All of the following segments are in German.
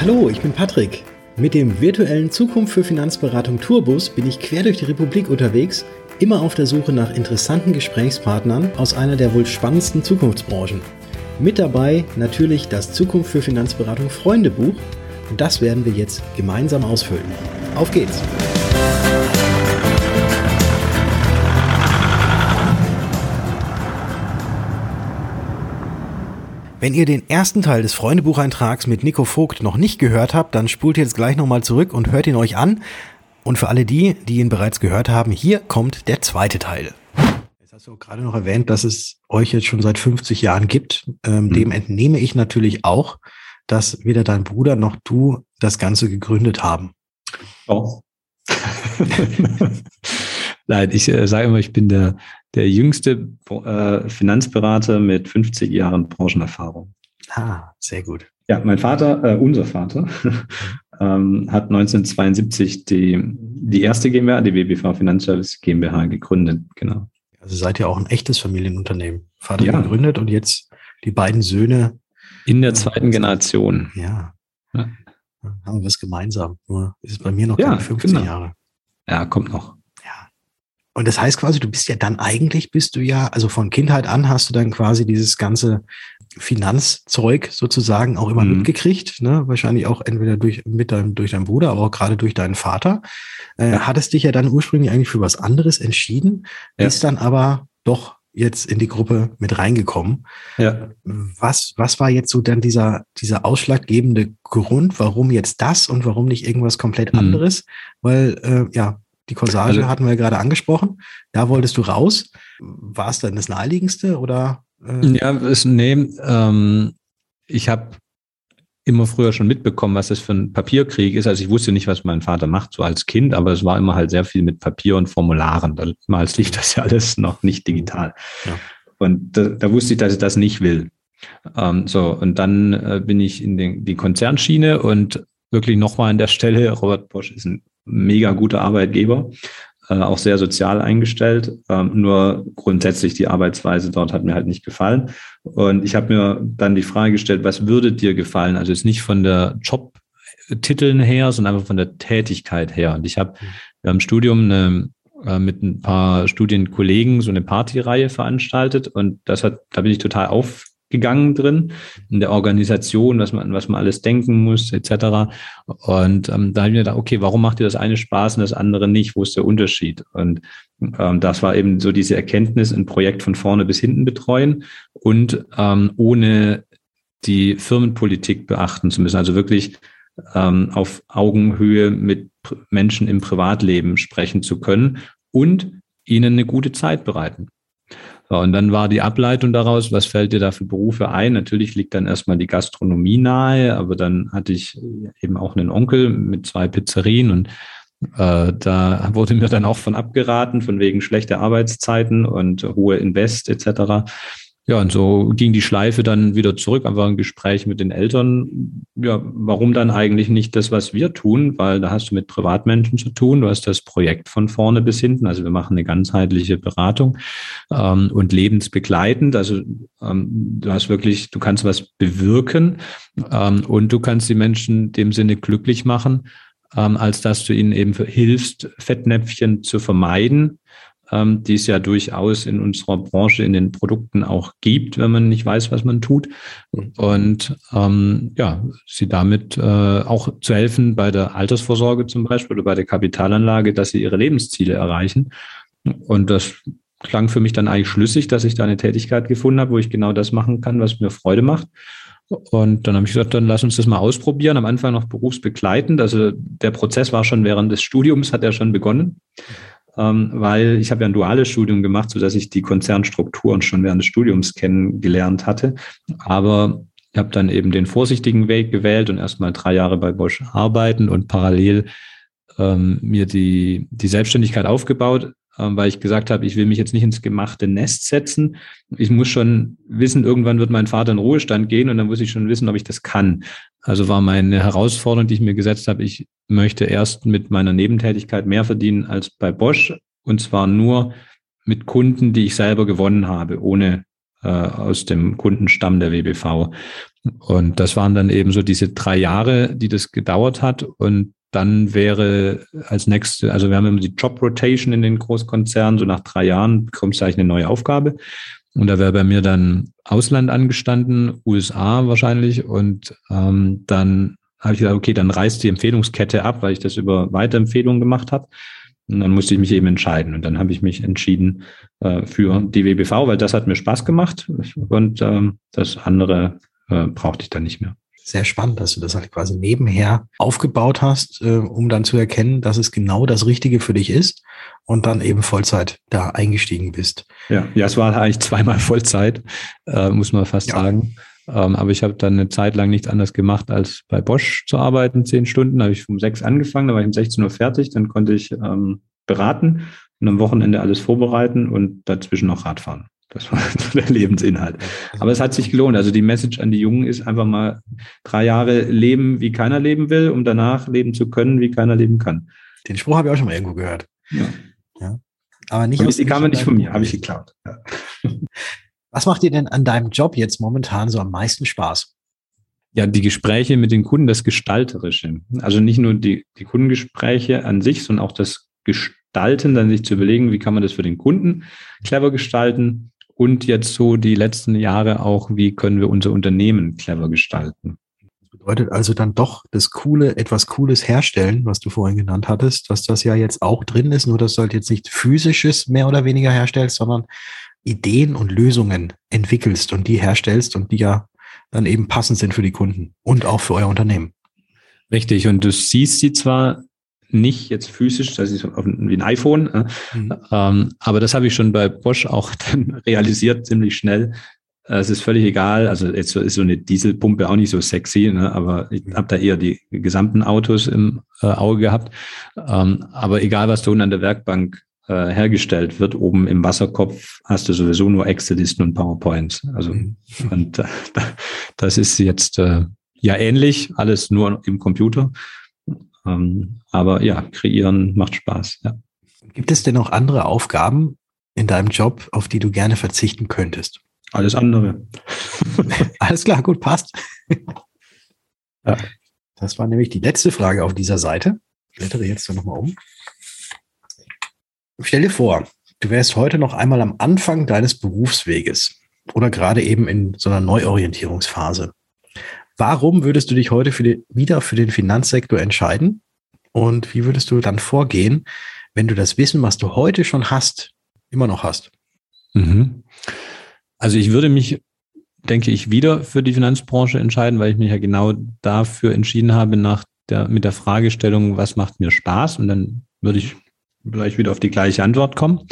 Hallo, ich bin Patrick. Mit dem virtuellen Zukunft für Finanzberatung Tourbus bin ich quer durch die Republik unterwegs, immer auf der Suche nach interessanten Gesprächspartnern aus einer der wohl spannendsten Zukunftsbranchen. Mit dabei natürlich das Zukunft für Finanzberatung Freundebuch und das werden wir jetzt gemeinsam ausfüllen. Auf geht's! Wenn ihr den ersten Teil des Freundebucheintrags mit Nico Vogt noch nicht gehört habt, dann spult jetzt gleich nochmal zurück und hört ihn euch an. Und für alle die, die ihn bereits gehört haben, hier kommt der zweite Teil. Jetzt hast du gerade noch erwähnt, dass es euch jetzt schon seit 50 Jahren gibt. Ähm, mhm. Dem entnehme ich natürlich auch, dass weder dein Bruder noch du das Ganze gegründet haben. Doch. Nein, ich äh, sage immer, ich bin der, der jüngste äh, Finanzberater mit 50 Jahren Branchenerfahrung. Ah, sehr gut. Ja, mein Vater, äh, unser Vater, ähm, hat 1972 die, die erste GmbH, die BBV Finanzservice GmbH gegründet, genau. Also seid ihr auch ein echtes Familienunternehmen. Vater ja. gegründet und jetzt die beiden Söhne. In der zweiten Generation. Ja. ja. Haben wir was gemeinsam. Nur ist es bei mir noch ja, keine 15 genau. Jahre. Ja, kommt noch. Und das heißt quasi, du bist ja dann eigentlich, bist du ja, also von Kindheit an hast du dann quasi dieses ganze Finanzzeug sozusagen auch immer mhm. mitgekriegt, ne? Wahrscheinlich auch entweder durch, mit deinem, durch deinen Bruder, aber auch gerade durch deinen Vater. Äh, ja. Hattest dich ja dann ursprünglich eigentlich für was anderes entschieden, ja. bist dann aber doch jetzt in die Gruppe mit reingekommen. Ja. Was, was war jetzt so dann dieser, dieser ausschlaggebende Grund, warum jetzt das und warum nicht irgendwas komplett mhm. anderes? Weil, äh, ja, die Corsage also, hatten wir ja gerade angesprochen. Da wolltest du raus. War es dann das naheliegendste oder? Äh? Ja, es, nee, ähm, ich habe immer früher schon mitbekommen, was das für ein Papierkrieg ist. Also ich wusste nicht, was mein Vater macht, so als Kind, aber es war immer halt sehr viel mit Papier und Formularen. Damals lief das ja alles noch nicht digital. Ja. Und da, da, wusste ich, dass ich das nicht will. Ähm, so, und dann äh, bin ich in den, die Konzernschiene und wirklich nochmal an der Stelle, Robert Bosch ist ein mega guter Arbeitgeber, äh, auch sehr sozial eingestellt. Ähm, nur grundsätzlich die Arbeitsweise dort hat mir halt nicht gefallen. Und ich habe mir dann die Frage gestellt, was würde dir gefallen? Also jetzt nicht von der Jobtiteln her, sondern einfach von der Tätigkeit her. Und ich habe im Studium eine, äh, mit ein paar Studienkollegen so eine Partyreihe veranstaltet und das hat, da bin ich total auf, gegangen drin, in der Organisation, was man, was man alles denken muss, etc. Und ähm, da habe ich mir gedacht, okay, warum macht dir das eine Spaß und das andere nicht? Wo ist der Unterschied? Und ähm, das war eben so diese Erkenntnis, ein Projekt von vorne bis hinten betreuen und ähm, ohne die Firmenpolitik beachten zu müssen. Also wirklich ähm, auf Augenhöhe mit Menschen im Privatleben sprechen zu können und ihnen eine gute Zeit bereiten. Und dann war die Ableitung daraus, was fällt dir da für Berufe ein? Natürlich liegt dann erstmal die Gastronomie nahe, aber dann hatte ich eben auch einen Onkel mit zwei Pizzerien und äh, da wurde mir dann auch von abgeraten, von wegen schlechter Arbeitszeiten und hohe Invest etc. Ja, und so ging die Schleife dann wieder zurück, einfach ein Gespräch mit den Eltern. Ja, warum dann eigentlich nicht das, was wir tun? Weil da hast du mit Privatmenschen zu tun. Du hast das Projekt von vorne bis hinten. Also wir machen eine ganzheitliche Beratung ähm, und lebensbegleitend. Also ähm, du hast wirklich, du kannst was bewirken ähm, und du kannst die Menschen dem Sinne glücklich machen, ähm, als dass du ihnen eben hilfst, Fettnäpfchen zu vermeiden ähm, die es ja durchaus in unserer Branche in den Produkten auch gibt, wenn man nicht weiß, was man tut. Und ähm, ja, sie damit äh, auch zu helfen bei der Altersvorsorge zum Beispiel oder bei der Kapitalanlage, dass sie ihre Lebensziele erreichen. Und das klang für mich dann eigentlich schlüssig, dass ich da eine Tätigkeit gefunden habe, wo ich genau das machen kann, was mir Freude macht. Und dann habe ich gesagt, dann lass uns das mal ausprobieren. Am Anfang noch berufsbegleitend. Also der Prozess war schon während des Studiums, hat er schon begonnen weil ich habe ja ein duales Studium gemacht, sodass ich die Konzernstrukturen schon während des Studiums kennengelernt hatte. Aber ich habe dann eben den vorsichtigen Weg gewählt und erstmal drei Jahre bei Bosch arbeiten und parallel ähm, mir die, die Selbstständigkeit aufgebaut, ähm, weil ich gesagt habe, ich will mich jetzt nicht ins gemachte Nest setzen. Ich muss schon wissen, irgendwann wird mein Vater in Ruhestand gehen und dann muss ich schon wissen, ob ich das kann. Also war meine Herausforderung, die ich mir gesetzt habe, ich möchte erst mit meiner Nebentätigkeit mehr verdienen als bei Bosch und zwar nur mit Kunden, die ich selber gewonnen habe, ohne äh, aus dem Kundenstamm der WBV. Und das waren dann eben so diese drei Jahre, die das gedauert hat. Und dann wäre als nächste, also wir haben immer die Job Rotation in den Großkonzernen, so nach drei Jahren bekommst du eigentlich eine neue Aufgabe. Und da wäre bei mir dann Ausland angestanden, USA wahrscheinlich. Und ähm, dann habe ich gesagt, okay, dann reißt die Empfehlungskette ab, weil ich das über Weiterempfehlungen gemacht habe. Und dann musste ich mich eben entscheiden. Und dann habe ich mich entschieden äh, für die WBV, weil das hat mir Spaß gemacht. Und ähm, das andere äh, brauchte ich dann nicht mehr sehr spannend, dass du das halt quasi nebenher aufgebaut hast, äh, um dann zu erkennen, dass es genau das Richtige für dich ist und dann eben Vollzeit da eingestiegen bist. Ja, ja, es war eigentlich zweimal Vollzeit, äh, muss man fast ja. sagen. Ähm, aber ich habe dann eine Zeit lang nichts anderes gemacht, als bei Bosch zu arbeiten, zehn Stunden. Da habe ich um sechs angefangen, da war ich um 16 Uhr fertig, dann konnte ich ähm, beraten und am Wochenende alles vorbereiten und dazwischen noch Radfahren. Das war der Lebensinhalt. Aber es hat sich gelohnt. Also die Message an die Jungen ist einfach mal drei Jahre leben, wie keiner leben will, um danach leben zu können, wie keiner leben kann. Den Spruch habe ich auch schon mal irgendwo gehört. Ja. ja. Aber nicht. aus, die kam nicht von mir, habe ich geklaut. Ja. Was macht dir denn an deinem Job jetzt momentan so am meisten Spaß? Ja, die Gespräche mit den Kunden, das Gestalterische. Also nicht nur die, die Kundengespräche an sich, sondern auch das Gestalten, dann sich zu überlegen, wie kann man das für den Kunden clever gestalten und jetzt so die letzten Jahre auch, wie können wir unser Unternehmen clever gestalten. Das bedeutet also dann doch das Coole, etwas Cooles herstellen, was du vorhin genannt hattest, dass das ja jetzt auch drin ist, nur dass du halt jetzt nicht physisches mehr oder weniger herstellst, sondern Ideen und Lösungen entwickelst und die herstellst und die ja dann eben passend sind für die Kunden und auch für euer Unternehmen. Richtig. Und du siehst sie zwar nicht jetzt physisch, das ist wie ein iPhone. Mhm. Ähm, aber das habe ich schon bei Bosch auch dann realisiert, ziemlich schnell. Es ist völlig egal. Also jetzt ist so eine Dieselpumpe auch nicht so sexy, ne? aber ich mhm. habe da eher die gesamten Autos im äh, Auge gehabt. Ähm, aber egal, was da unten an der Werkbank äh, hergestellt wird, oben im Wasserkopf hast du sowieso nur Excel-Listen und PowerPoints. Also mhm. und äh, das ist jetzt äh, ja ähnlich, alles nur im Computer. Ähm, aber ja, kreieren macht Spaß. Ja. Gibt es denn noch andere Aufgaben in deinem Job, auf die du gerne verzichten könntest? Alles andere. Alles klar, gut, passt. ja. Das war nämlich die letzte Frage auf dieser Seite. Ich blättere jetzt nochmal um. Stell dir vor, du wärst heute noch einmal am Anfang deines Berufsweges oder gerade eben in so einer Neuorientierungsphase. Warum würdest du dich heute für die, wieder für den Finanzsektor entscheiden? Und wie würdest du dann vorgehen, wenn du das Wissen, was du heute schon hast, immer noch hast? Mhm. Also ich würde mich, denke ich, wieder für die Finanzbranche entscheiden, weil ich mich ja genau dafür entschieden habe, nach der, mit der Fragestellung, was macht mir Spaß? Und dann würde ich gleich wieder auf die gleiche Antwort kommen.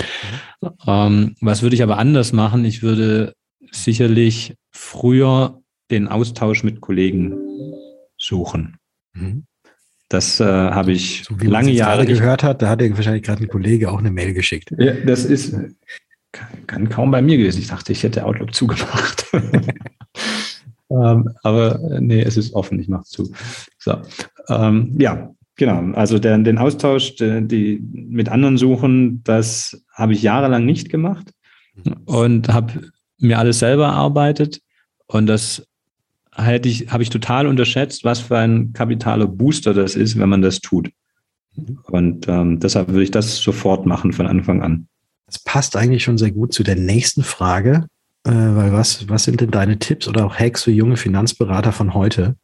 Mhm. Ähm, was würde ich aber anders machen? Ich würde sicherlich früher den Austausch mit Kollegen suchen. Mhm. Das äh, habe ich so, lange Jahre gehört hat. Da hat er wahrscheinlich gerade ein Kollege auch eine Mail geschickt. Ja, das ist kann, kaum bei mir gewesen. Ich dachte, ich hätte Outlook zugemacht. ähm, aber äh, nee, es ist offen. Ich mache es zu. So, ähm, ja, genau. Also der, den Austausch, die, die mit anderen suchen, das habe ich jahrelang nicht gemacht mhm. und habe mir alles selber erarbeitet. Und das hätte ich, habe ich total unterschätzt, was für ein kapitaler Booster das ist, wenn man das tut. Und ähm, deshalb würde ich das sofort machen von Anfang an. Das passt eigentlich schon sehr gut zu der nächsten Frage, äh, weil was, was sind denn deine Tipps oder auch Hacks für junge Finanzberater von heute?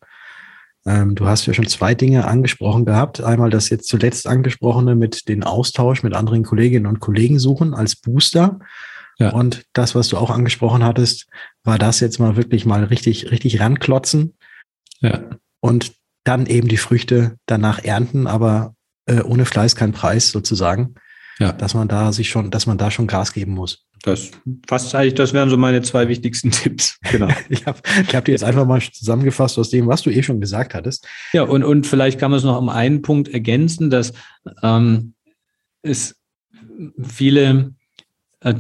Ähm, du hast ja schon zwei Dinge angesprochen gehabt. Einmal das jetzt zuletzt angesprochene mit den Austausch mit anderen Kolleginnen und Kollegen suchen als Booster. Ja. Und das, was du auch angesprochen hattest, war das jetzt mal wirklich mal richtig, richtig ranklotzen. Ja. Und dann eben die Früchte danach ernten, aber äh, ohne Fleiß kein Preis sozusagen. Ja. Dass man da sich schon, dass man da schon Gas geben muss. Das fast eigentlich, das wären so meine zwei wichtigsten Tipps. Genau. ich habe ich hab dir jetzt einfach mal zusammengefasst aus dem, was du eh schon gesagt hattest. Ja, und, und vielleicht kann man es noch um einen Punkt ergänzen, dass ähm, es viele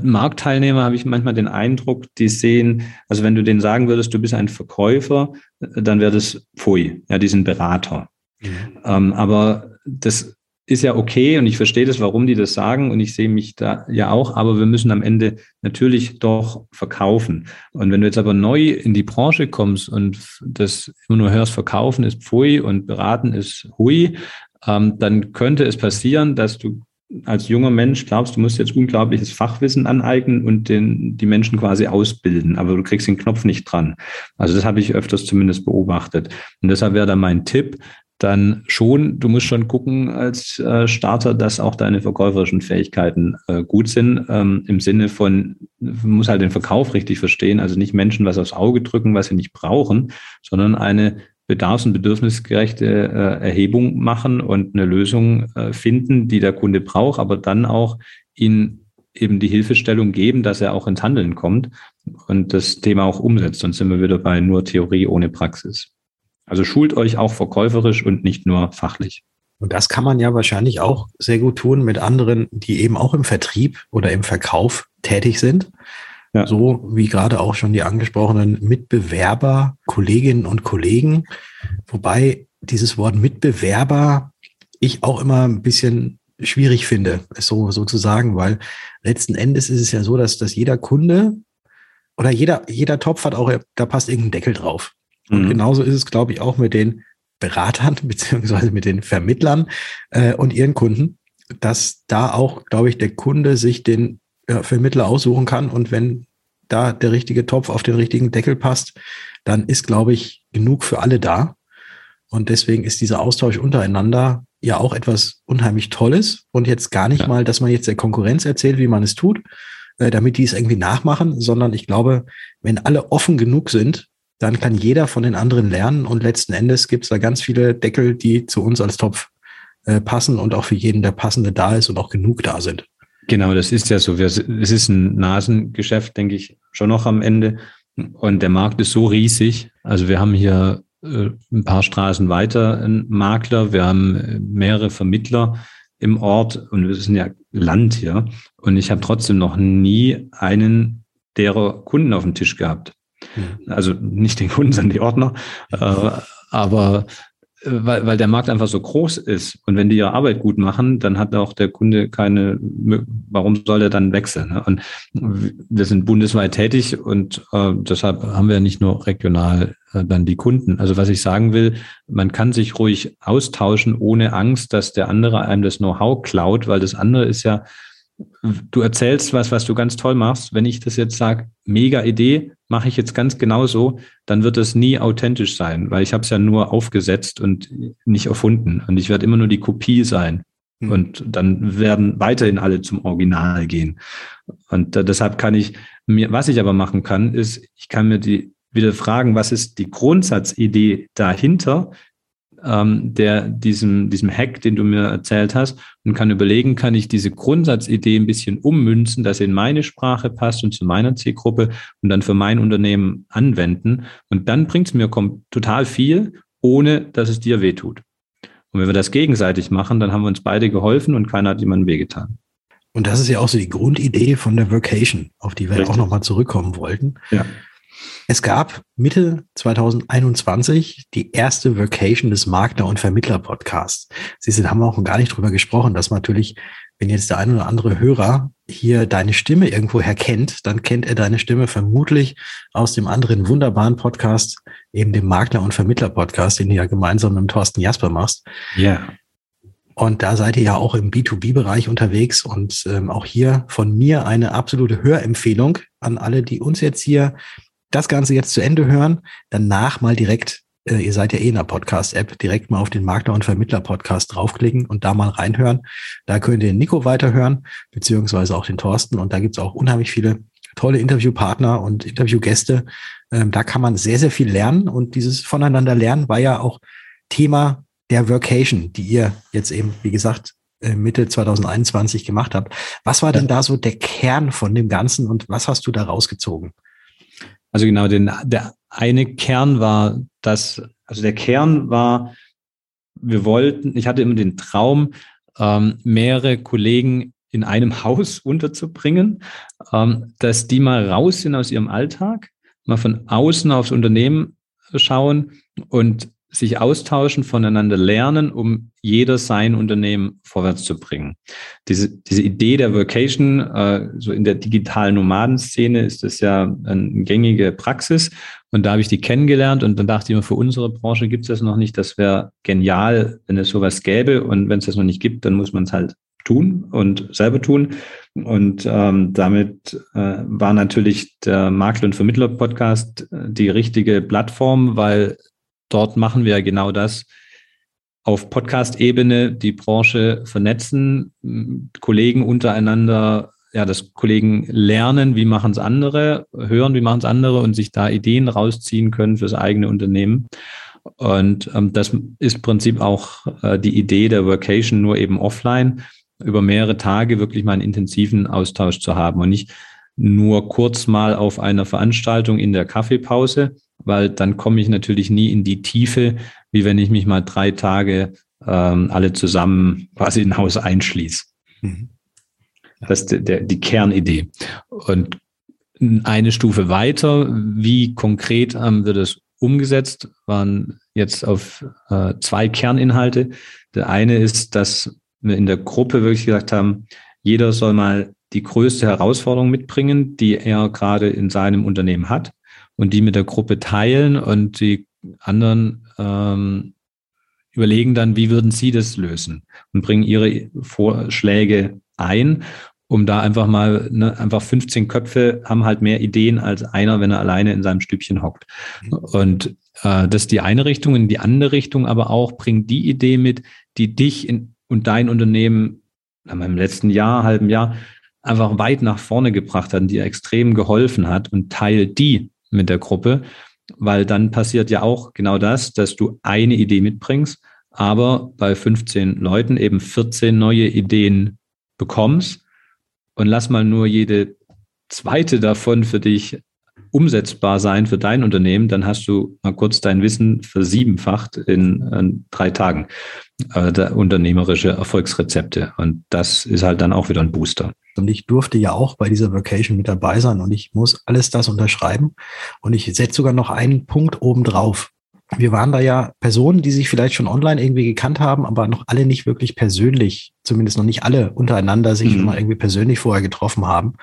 Marktteilnehmer habe ich manchmal den Eindruck, die sehen, also wenn du denen sagen würdest, du bist ein Verkäufer, äh, dann wäre das Pfui, ja, die sind Berater. Mhm. Ähm, aber das ist ja okay und ich verstehe das, warum die das sagen und ich sehe mich da ja auch, aber wir müssen am Ende natürlich doch verkaufen. Und wenn du jetzt aber neu in die Branche kommst und das immer nur hörst, verkaufen ist Pfui und beraten ist Hui, ähm, dann könnte es passieren, dass du als junger Mensch glaubst, du musst jetzt unglaubliches Fachwissen aneignen und den, die Menschen quasi ausbilden, aber du kriegst den Knopf nicht dran. Also das habe ich öfters zumindest beobachtet. Und deshalb wäre da mein Tipp, dann schon, du musst schon gucken als äh, Starter, dass auch deine verkäuferischen Fähigkeiten äh, gut sind, ähm, im Sinne von, du musst halt den Verkauf richtig verstehen, also nicht Menschen was aufs Auge drücken, was sie nicht brauchen, sondern eine bedarfs- und bedürfnisgerechte äh, Erhebung machen und eine Lösung äh, finden, die der Kunde braucht, aber dann auch ihn eben die Hilfestellung geben, dass er auch ins Handeln kommt und das Thema auch umsetzt. Sonst sind wir wieder bei nur Theorie ohne Praxis. Also schult euch auch verkäuferisch und nicht nur fachlich. Und das kann man ja wahrscheinlich auch sehr gut tun mit anderen, die eben auch im Vertrieb oder im Verkauf tätig sind. Ja. So wie gerade auch schon die angesprochenen Mitbewerber, Kolleginnen und Kollegen. Wobei dieses Wort Mitbewerber ich auch immer ein bisschen schwierig finde, so sozusagen, weil letzten Endes ist es ja so, dass, dass jeder Kunde oder jeder, jeder Topf hat auch, da passt irgendein Deckel drauf. Und mhm. genauso ist es, glaube ich, auch mit den Beratern beziehungsweise mit den Vermittlern äh, und ihren Kunden, dass da auch, glaube ich, der Kunde sich den ja, Vermittler aussuchen kann. Und wenn da der richtige Topf auf den richtigen Deckel passt, dann ist, glaube ich, genug für alle da. Und deswegen ist dieser Austausch untereinander ja auch etwas unheimlich Tolles. Und jetzt gar nicht ja. mal, dass man jetzt der Konkurrenz erzählt, wie man es tut, äh, damit die es irgendwie nachmachen, sondern ich glaube, wenn alle offen genug sind, dann kann jeder von den anderen lernen. Und letzten Endes gibt es da ganz viele Deckel, die zu uns als Topf äh, passen und auch für jeden der passende da ist und auch genug da sind. Genau, das ist ja so. Es ist ein Nasengeschäft, denke ich, schon noch am Ende. Und der Markt ist so riesig. Also wir haben hier äh, ein paar Straßen weiter einen Makler, wir haben äh, mehrere Vermittler im Ort und wir sind ja Land hier. Und ich habe trotzdem noch nie einen derer Kunden auf dem Tisch gehabt. Hm. Also nicht den Kunden, sondern die Ordner. Äh, aber weil, weil der Markt einfach so groß ist. Und wenn die ihre Arbeit gut machen, dann hat auch der Kunde keine, warum soll er dann wechseln? Ne? Und wir sind bundesweit tätig und äh, deshalb haben wir nicht nur regional äh, dann die Kunden. Also was ich sagen will, man kann sich ruhig austauschen ohne Angst, dass der andere einem das Know-how klaut, weil das andere ist ja, du erzählst was, was du ganz toll machst. Wenn ich das jetzt sage, mega Idee, mache ich jetzt ganz genauso, dann wird es nie authentisch sein, weil ich habe es ja nur aufgesetzt und nicht erfunden. Und ich werde immer nur die Kopie sein. Mhm. Und dann werden weiterhin alle zum Original gehen. Und äh, deshalb kann ich mir, was ich aber machen kann, ist, ich kann mir die wieder fragen, was ist die Grundsatzidee dahinter, ähm, der diesem, diesem Hack, den du mir erzählt hast, und kann überlegen, kann ich diese Grundsatzidee ein bisschen ummünzen, dass sie in meine Sprache passt und zu meiner Zielgruppe und dann für mein Unternehmen anwenden. Und dann bringt es mir total viel, ohne dass es dir wehtut. Und wenn wir das gegenseitig machen, dann haben wir uns beide geholfen und keiner hat jemandem wehgetan. Und das ist ja auch so die Grundidee von der Vocation, auf die wir Richtig. auch nochmal zurückkommen wollten. Ja. Es gab Mitte 2021 die erste Vacation des Makler- und Vermittler-Podcasts. Sie da haben wir auch gar nicht drüber gesprochen, dass natürlich, wenn jetzt der ein oder andere Hörer hier deine Stimme irgendwo kennt, dann kennt er deine Stimme vermutlich aus dem anderen wunderbaren Podcast, eben dem Makler- und Vermittler-Podcast, den du ja gemeinsam mit Thorsten Jasper machst. Ja. Und da seid ihr ja auch im B2B-Bereich unterwegs und ähm, auch hier von mir eine absolute Hörempfehlung an alle, die uns jetzt hier das Ganze jetzt zu Ende hören, danach mal direkt, äh, ihr seid ja eh in der Podcast-App, direkt mal auf den Makler- und Vermittler-Podcast draufklicken und da mal reinhören. Da könnt ihr den Nico weiterhören, beziehungsweise auch den Thorsten. Und da gibt's auch unheimlich viele tolle Interviewpartner und Interviewgäste. Ähm, da kann man sehr, sehr viel lernen. Und dieses Voneinander lernen war ja auch Thema der Workation, die ihr jetzt eben, wie gesagt, äh, Mitte 2021 gemacht habt. Was war denn da so der Kern von dem Ganzen und was hast du da rausgezogen? Also genau, den, der eine Kern war, dass, also der Kern war, wir wollten, ich hatte immer den Traum, ähm, mehrere Kollegen in einem Haus unterzubringen, ähm, dass die mal raus sind aus ihrem Alltag, mal von außen aufs Unternehmen schauen und sich austauschen, voneinander lernen, um jeder sein Unternehmen vorwärts zu bringen. Diese, diese Idee der Vocation, äh, so in der digitalen Nomadenszene ist das ja eine gängige Praxis. Und da habe ich die kennengelernt und dann dachte ich mir, für unsere Branche gibt es das noch nicht. Das wäre genial, wenn es sowas gäbe. Und wenn es das noch nicht gibt, dann muss man es halt tun und selber tun. Und ähm, damit äh, war natürlich der Makler- und Vermittler-Podcast äh, die richtige Plattform, weil dort machen wir genau das auf Podcast-Ebene, die Branche vernetzen, Kollegen untereinander, ja, dass Kollegen lernen, wie machen es andere, hören, wie machen es andere und sich da Ideen rausziehen können fürs eigene Unternehmen. Und ähm, das ist im Prinzip auch äh, die Idee der Workation, nur eben offline, über mehrere Tage wirklich mal einen intensiven Austausch zu haben und nicht nur kurz mal auf einer Veranstaltung in der Kaffeepause, weil dann komme ich natürlich nie in die Tiefe, wie wenn ich mich mal drei Tage ähm, alle zusammen quasi in Haus einschließe. Mhm. Das ist der, der, die Kernidee. Und eine Stufe weiter, wie konkret ähm, wird es umgesetzt, waren jetzt auf äh, zwei Kerninhalte. Der eine ist, dass wir in der Gruppe wirklich gesagt haben, jeder soll mal die größte Herausforderung mitbringen, die er gerade in seinem Unternehmen hat und die mit der Gruppe teilen und die anderen ähm, überlegen dann, wie würden sie das lösen und bringen ihre Vorschläge ein, um da einfach mal, ne, einfach 15 Köpfe haben halt mehr Ideen als einer, wenn er alleine in seinem Stübchen hockt. Und äh, das ist die eine Richtung. In die andere Richtung aber auch, bring die Idee mit, die dich in, und dein Unternehmen im letzten Jahr, halben Jahr einfach weit nach vorne gebracht hat dir extrem geholfen hat und teil die mit der Gruppe, weil dann passiert ja auch genau das, dass du eine Idee mitbringst, aber bei 15 Leuten eben 14 neue Ideen bekommst und lass mal nur jede zweite davon für dich umsetzbar sein für dein Unternehmen, dann hast du mal kurz dein Wissen versiebenfacht in, in drei Tagen. Äh, unternehmerische Erfolgsrezepte. Und das ist halt dann auch wieder ein Booster. Und ich durfte ja auch bei dieser Vacation mit dabei sein und ich muss alles das unterschreiben. Und ich setze sogar noch einen Punkt oben drauf wir waren da ja Personen, die sich vielleicht schon online irgendwie gekannt haben, aber noch alle nicht wirklich persönlich, zumindest noch nicht alle untereinander sich mhm. immer irgendwie persönlich vorher getroffen haben.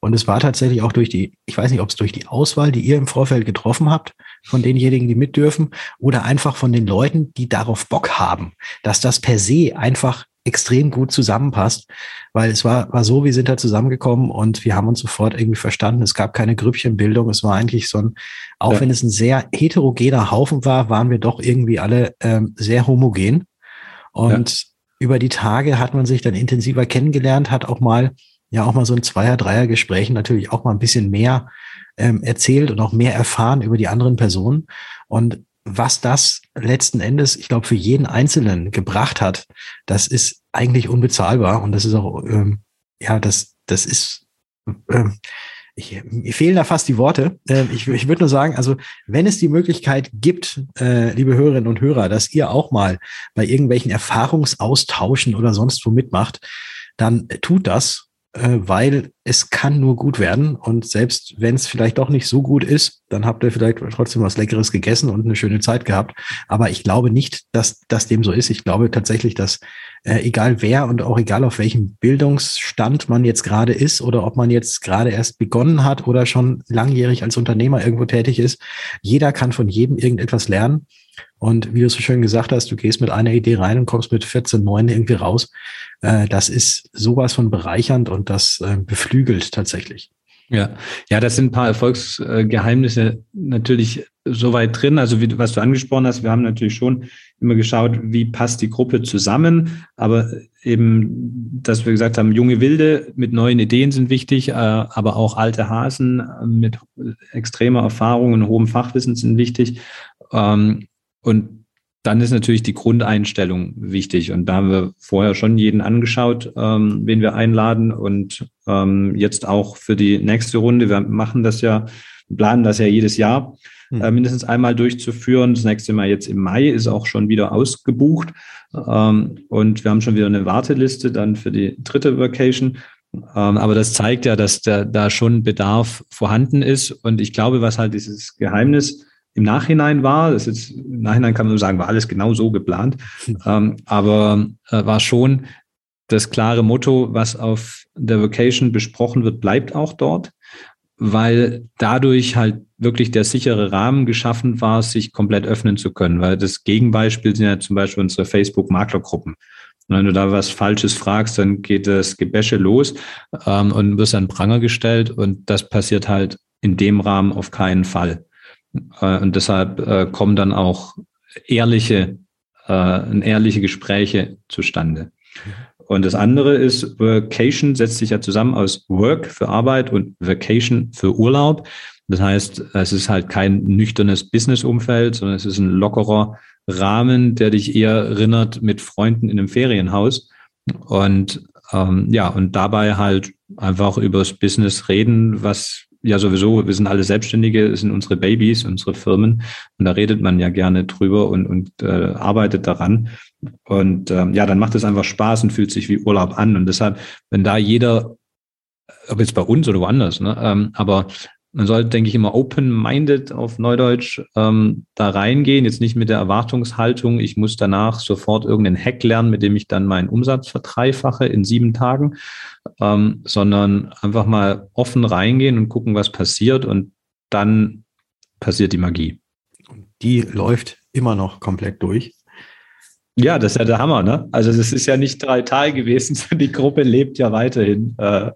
Und es war tatsächlich auch durch die, ich weiß nicht, ob es durch die Auswahl, die ihr im Vorfeld getroffen habt, von denjenigen, die mit dürfen, oder einfach von den Leuten, die darauf Bock haben, dass das per se einfach extrem gut zusammenpasst, weil es war, war so, wir sind da zusammengekommen und wir haben uns sofort irgendwie verstanden. Es gab keine Grüppchenbildung. Es war eigentlich so ein, auch ja. wenn es ein sehr heterogener Haufen war, waren wir doch irgendwie alle ähm, sehr homogen. Und ja. über die Tage hat man sich dann intensiver kennengelernt, hat auch mal, ja, auch mal so ein Zweier-, Dreier-Gesprächen natürlich auch mal ein bisschen mehr ähm, erzählt und auch mehr erfahren über die anderen Personen. Und was das letzten Endes, ich glaube, für jeden Einzelnen gebracht hat, das ist eigentlich unbezahlbar und das ist auch, ähm, ja, das, das ist, ähm, ich, mir fehlen da fast die Worte. Äh, ich, ich würde nur sagen, also wenn es die Möglichkeit gibt, äh, liebe Hörerinnen und Hörer, dass ihr auch mal bei irgendwelchen Erfahrungsaustauschen oder sonst wo mitmacht, dann tut das weil es kann nur gut werden. Und selbst wenn es vielleicht doch nicht so gut ist, dann habt ihr vielleicht trotzdem was Leckeres gegessen und eine schöne Zeit gehabt. Aber ich glaube nicht, dass das dem so ist. Ich glaube tatsächlich, dass äh, egal wer und auch egal auf welchem Bildungsstand man jetzt gerade ist oder ob man jetzt gerade erst begonnen hat oder schon langjährig als Unternehmer irgendwo tätig ist, jeder kann von jedem irgendetwas lernen. Und wie du so schön gesagt hast, du gehst mit einer Idee rein und kommst mit 14, 9 irgendwie raus. Äh, das ist sowas von bereichernd und das äh, beflügelt tatsächlich. Ja, ja, das sind ein paar Erfolgsgeheimnisse natürlich soweit drin. Also wie, was du angesprochen hast, wir haben natürlich schon immer geschaut, wie passt die Gruppe zusammen. Aber eben, dass wir gesagt haben, junge Wilde mit neuen Ideen sind wichtig, äh, aber auch alte Hasen mit extremer Erfahrung und hohem Fachwissen sind wichtig. Ähm, und dann ist natürlich die Grundeinstellung wichtig. Und da haben wir vorher schon jeden angeschaut, ähm, wen wir einladen. Und ähm, jetzt auch für die nächste Runde. Wir machen das ja, planen das ja jedes Jahr hm. äh, mindestens einmal durchzuführen. Das nächste Mal jetzt im Mai ist auch schon wieder ausgebucht. Ähm, und wir haben schon wieder eine Warteliste dann für die dritte Vacation. Ähm, aber das zeigt ja, dass da, da schon Bedarf vorhanden ist. Und ich glaube, was halt dieses Geheimnis im Nachhinein war. Das ist jetzt, Im Nachhinein kann man nur sagen, war alles genau so geplant. Ähm, aber äh, war schon das klare Motto, was auf der Vacation besprochen wird, bleibt auch dort, weil dadurch halt wirklich der sichere Rahmen geschaffen war, sich komplett öffnen zu können. Weil das Gegenbeispiel sind ja zum Beispiel unsere Facebook-Maklergruppen. Und wenn du da was Falsches fragst, dann geht das Gebäsche los ähm, und wirst an Pranger gestellt. Und das passiert halt in dem Rahmen auf keinen Fall. Äh, und deshalb äh, kommen dann auch ehrliche, äh, ehrliche Gespräche zustande. Und das andere ist, Vacation setzt sich ja zusammen aus Work für Arbeit und Vacation für Urlaub. Das heißt, es ist halt kein nüchternes Business-Umfeld, sondern es ist ein lockerer Rahmen, der dich eher erinnert mit Freunden in einem Ferienhaus. Und ähm, ja, und dabei halt einfach übers Business reden, was ja sowieso, wir sind alle Selbstständige, es sind unsere Babys, unsere Firmen und da redet man ja gerne drüber und, und äh, arbeitet daran. Und ähm, ja, dann macht es einfach Spaß und fühlt sich wie Urlaub an. Und deshalb, wenn da jeder, ob jetzt bei uns oder woanders, ne, ähm, aber man sollte, denke ich, immer open-minded auf Neudeutsch ähm, da reingehen. Jetzt nicht mit der Erwartungshaltung, ich muss danach sofort irgendeinen Hack lernen, mit dem ich dann meinen Umsatz verdreifache in sieben Tagen, ähm, sondern einfach mal offen reingehen und gucken, was passiert und dann passiert die Magie. Die läuft immer noch komplett durch. Ja, das ist ja der Hammer, ne? Also das ist ja nicht drei gewesen, die Gruppe lebt ja weiterhin. Äh,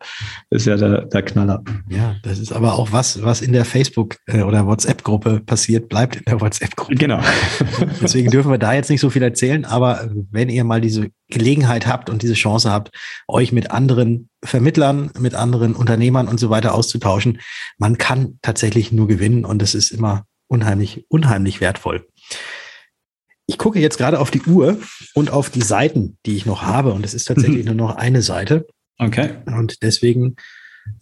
das ist ja der, der Knaller. Ja, das ist aber auch was, was in der Facebook- äh, oder WhatsApp-Gruppe passiert, bleibt in der WhatsApp-Gruppe. Genau. Deswegen dürfen wir da jetzt nicht so viel erzählen, aber wenn ihr mal diese Gelegenheit habt und diese Chance habt, euch mit anderen Vermittlern, mit anderen Unternehmern und so weiter auszutauschen, man kann tatsächlich nur gewinnen und das ist immer unheimlich, unheimlich wertvoll. Ich gucke jetzt gerade auf die Uhr und auf die Seiten, die ich noch habe. Und es ist tatsächlich nur noch eine Seite. Okay. Und deswegen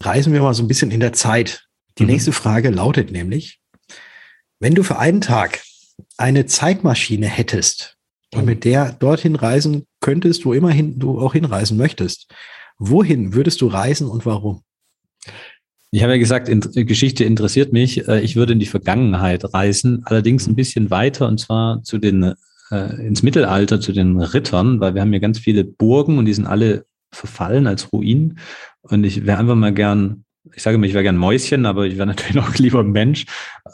reisen wir mal so ein bisschen in der Zeit. Die mhm. nächste Frage lautet nämlich, wenn du für einen Tag eine Zeitmaschine hättest und mit der dorthin reisen könntest, wo immerhin du auch hinreisen möchtest, wohin würdest du reisen und warum? Ich habe ja gesagt, in, Geschichte interessiert mich. Äh, ich würde in die Vergangenheit reisen, allerdings ein bisschen weiter und zwar zu den äh, ins Mittelalter zu den Rittern, weil wir haben hier ganz viele Burgen und die sind alle verfallen als Ruinen. Und ich wäre einfach mal gern, ich sage mir, ich wäre gern Mäuschen, aber ich wäre natürlich noch lieber Mensch,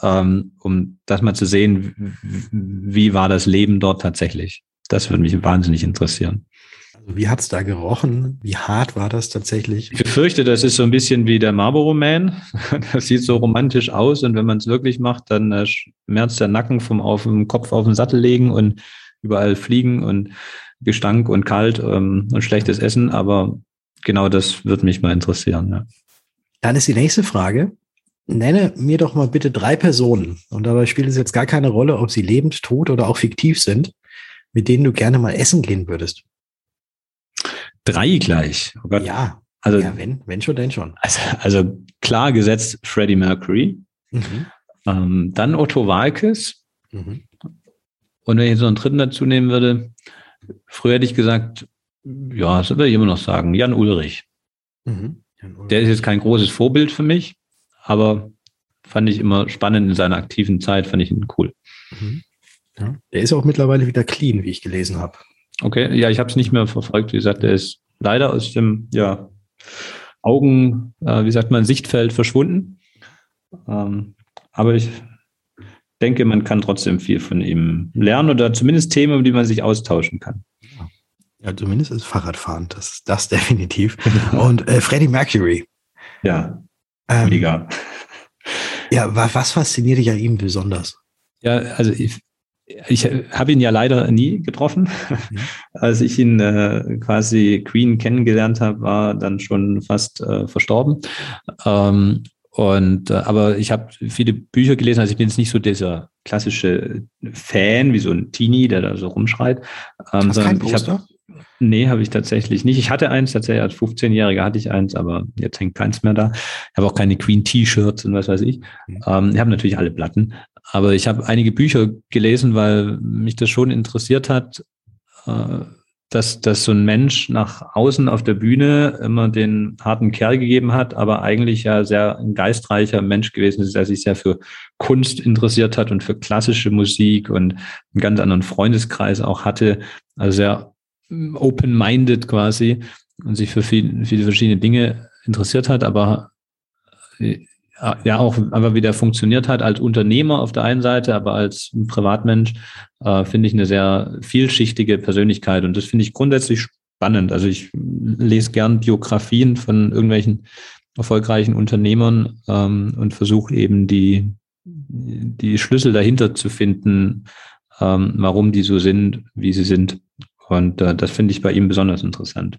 ähm, um das mal zu sehen, wie war das Leben dort tatsächlich. Das würde mich wahnsinnig interessieren. Wie hat's da gerochen? Wie hart war das tatsächlich? Ich befürchte, das ist so ein bisschen wie der Marlboro Man. Das sieht so romantisch aus und wenn man es wirklich macht, dann äh, schmerzt der Nacken vom auf dem Kopf auf den Sattel legen und überall fliegen und Gestank und kalt ähm, und schlechtes Essen. Aber genau das würde mich mal interessieren. Ja. Dann ist die nächste Frage. Nenne mir doch mal bitte drei Personen, und dabei spielt es jetzt gar keine Rolle, ob sie lebend, tot oder auch fiktiv sind, mit denen du gerne mal essen gehen würdest. Drei gleich. Oh ja. Also, ja, wenn, wenn schon, denn schon. Also, also klar gesetzt Freddie Mercury. Mhm. Ähm, dann Otto Walkes. Mhm. Und wenn ich jetzt noch einen dritten dazu nehmen würde, früher hätte ich gesagt, ja, das würde ich immer noch sagen, Jan Ulrich. Mhm. Jan Ulrich. Der ist jetzt kein großes Vorbild für mich, aber fand ich immer spannend in seiner aktiven Zeit, fand ich ihn cool. Mhm. Ja. Der ist auch mittlerweile wieder clean, wie ich gelesen habe. Okay, ja, ich habe es nicht mehr verfolgt. Wie gesagt, der ist leider aus dem ja, Augen, äh, wie sagt man, Sichtfeld verschwunden. Ähm, aber ich denke, man kann trotzdem viel von ihm lernen oder zumindest Themen, um die man sich austauschen kann. Ja, zumindest ist Fahrradfahren, das das definitiv. Und äh, Freddie Mercury. Ja, ähm, mega. Ja, was fasziniert dich an ihm besonders? Ja, also ich, ich habe ihn ja leider nie getroffen. Mhm. Als ich ihn äh, quasi Queen kennengelernt habe, war dann schon fast äh, verstorben. Ähm, und äh, aber ich habe viele Bücher gelesen, also ich bin jetzt nicht so dieser klassische Fan, wie so ein Teenie, der da so rumschreit. Ähm, Poster? Ich hab, Nee, habe ich tatsächlich nicht. Ich hatte eins, tatsächlich als 15-Jähriger hatte ich eins, aber jetzt hängt keins mehr da. Ich habe auch keine Queen-T-Shirts und was weiß ich. Mhm. Ähm, ich habe natürlich alle Platten, aber ich habe einige Bücher gelesen, weil mich das schon interessiert hat, äh, dass, dass so ein Mensch nach außen auf der Bühne immer den harten Kerl gegeben hat, aber eigentlich ja sehr ein geistreicher Mensch gewesen ist, der sich sehr für Kunst interessiert hat und für klassische Musik und einen ganz anderen Freundeskreis auch hatte. Also sehr open-minded quasi und sich für viele, viele verschiedene Dinge interessiert hat, aber äh, ja auch einfach wieder funktioniert hat als Unternehmer auf der einen Seite, aber als Privatmensch äh, finde ich eine sehr vielschichtige Persönlichkeit und das finde ich grundsätzlich spannend. Also ich lese gern Biografien von irgendwelchen erfolgreichen Unternehmern ähm, und versuche eben die, die Schlüssel dahinter zu finden, ähm, warum die so sind, wie sie sind. Und äh, das finde ich bei ihm besonders interessant.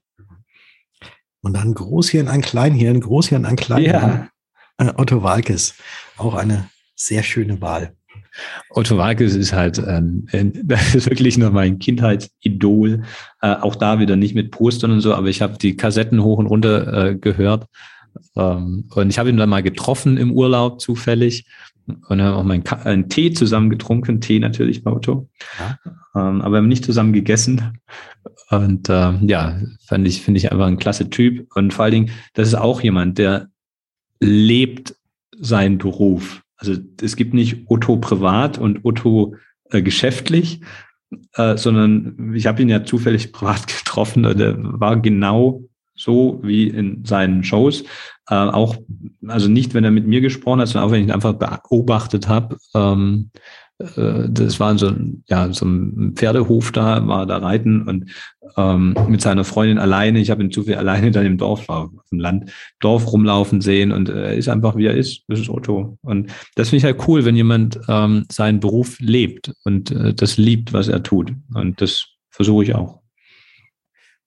Und dann Großhirn an Kleinhirn, Großhirn an Kleinhirn. Ja. Äh, Otto Walkes, auch eine sehr schöne Wahl. Otto Walkes ist halt, ähm, das ist wirklich noch mein Kindheitsidol. Äh, auch da wieder nicht mit Postern und so, aber ich habe die Kassetten hoch und runter äh, gehört. Ähm, und ich habe ihn dann mal getroffen im Urlaub zufällig und haben auch mal einen, einen, Tee zusammen getrunken, Tee natürlich bei Otto. Ja. Ähm, aber wir haben nicht zusammen gegessen. Und äh, ja, fand ich, finde ich einfach ein klasse Typ. Und vor allen Dingen, das ist auch jemand, der lebt seinen Beruf. Also es gibt nicht Otto privat und Otto äh, geschäftlich, äh, sondern ich habe ihn ja zufällig privat getroffen und er war genau so wie in seinen Shows. Äh, auch, also nicht, wenn er mit mir gesprochen hat, sondern auch wenn ich ihn einfach beobachtet habe. Ähm, äh, das war so ja, so ein Pferdehof da, war da reiten und ähm, mit seiner Freundin alleine. Ich habe ihn zu viel alleine dann im Dorf, war auf dem Land, Dorf rumlaufen sehen und er ist einfach wie er ist. Das ist Otto. Und das finde ich halt cool, wenn jemand ähm, seinen Beruf lebt und äh, das liebt, was er tut. Und das versuche ich auch.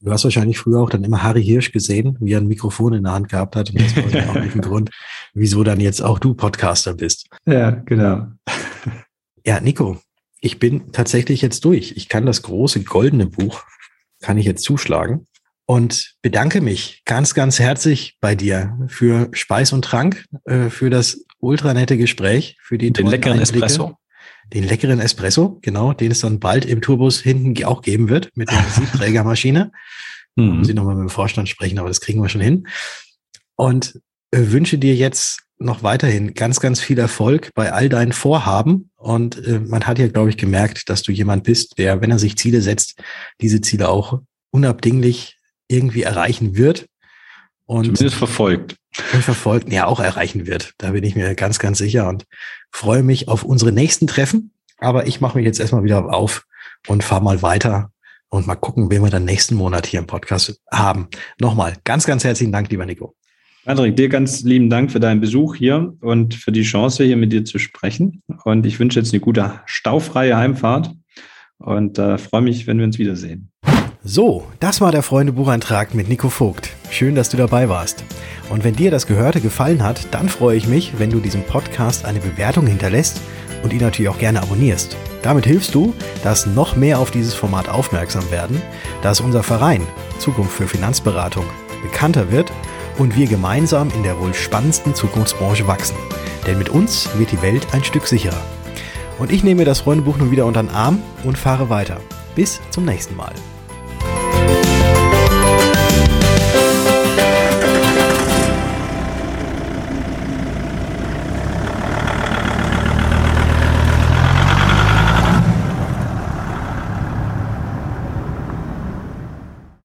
Du hast wahrscheinlich früher auch dann immer Harry Hirsch gesehen, wie er ein Mikrofon in der Hand gehabt hat. Und das war auch nicht ein Grund, wieso dann jetzt auch du Podcaster bist. Ja, genau. Ja, Nico, ich bin tatsächlich jetzt durch. Ich kann das große goldene Buch, kann ich jetzt zuschlagen und bedanke mich ganz, ganz herzlich bei dir für Speis und Trank, äh, für das ultra nette Gespräch, für die den leckeren Einblicke, Espresso. Den leckeren Espresso, genau, den es dann bald im Tourbus hinten auch geben wird mit der Siebträgermaschine. Mhm. Muss ich nochmal mit dem Vorstand sprechen, aber das kriegen wir schon hin. Und äh, wünsche dir jetzt noch weiterhin ganz, ganz viel Erfolg bei all deinen Vorhaben. Und äh, man hat ja, glaube ich, gemerkt, dass du jemand bist, der, wenn er sich Ziele setzt, diese Ziele auch unabdinglich irgendwie erreichen wird. Und Zumindest verfolgt. Und verfolgt, ja, auch erreichen wird. Da bin ich mir ganz, ganz sicher und freue mich auf unsere nächsten Treffen. Aber ich mache mich jetzt erstmal wieder auf und fahre mal weiter und mal gucken, wen wir dann nächsten Monat hier im Podcast haben. Nochmal ganz, ganz herzlichen Dank, lieber Nico. Patrick, dir ganz lieben Dank für deinen Besuch hier und für die Chance, hier mit dir zu sprechen. Und ich wünsche jetzt eine gute staufreie Heimfahrt und äh, freue mich, wenn wir uns wiedersehen. So, das war der Freunde-Bucheintrag mit Nico Vogt. Schön, dass du dabei warst. Und wenn dir das Gehörte gefallen hat, dann freue ich mich, wenn du diesem Podcast eine Bewertung hinterlässt und ihn natürlich auch gerne abonnierst. Damit hilfst du, dass noch mehr auf dieses Format aufmerksam werden, dass unser Verein Zukunft für Finanzberatung bekannter wird und wir gemeinsam in der wohl spannendsten Zukunftsbranche wachsen. Denn mit uns wird die Welt ein Stück sicherer. Und ich nehme das Freundebuch nun wieder unter den Arm und fahre weiter. Bis zum nächsten Mal.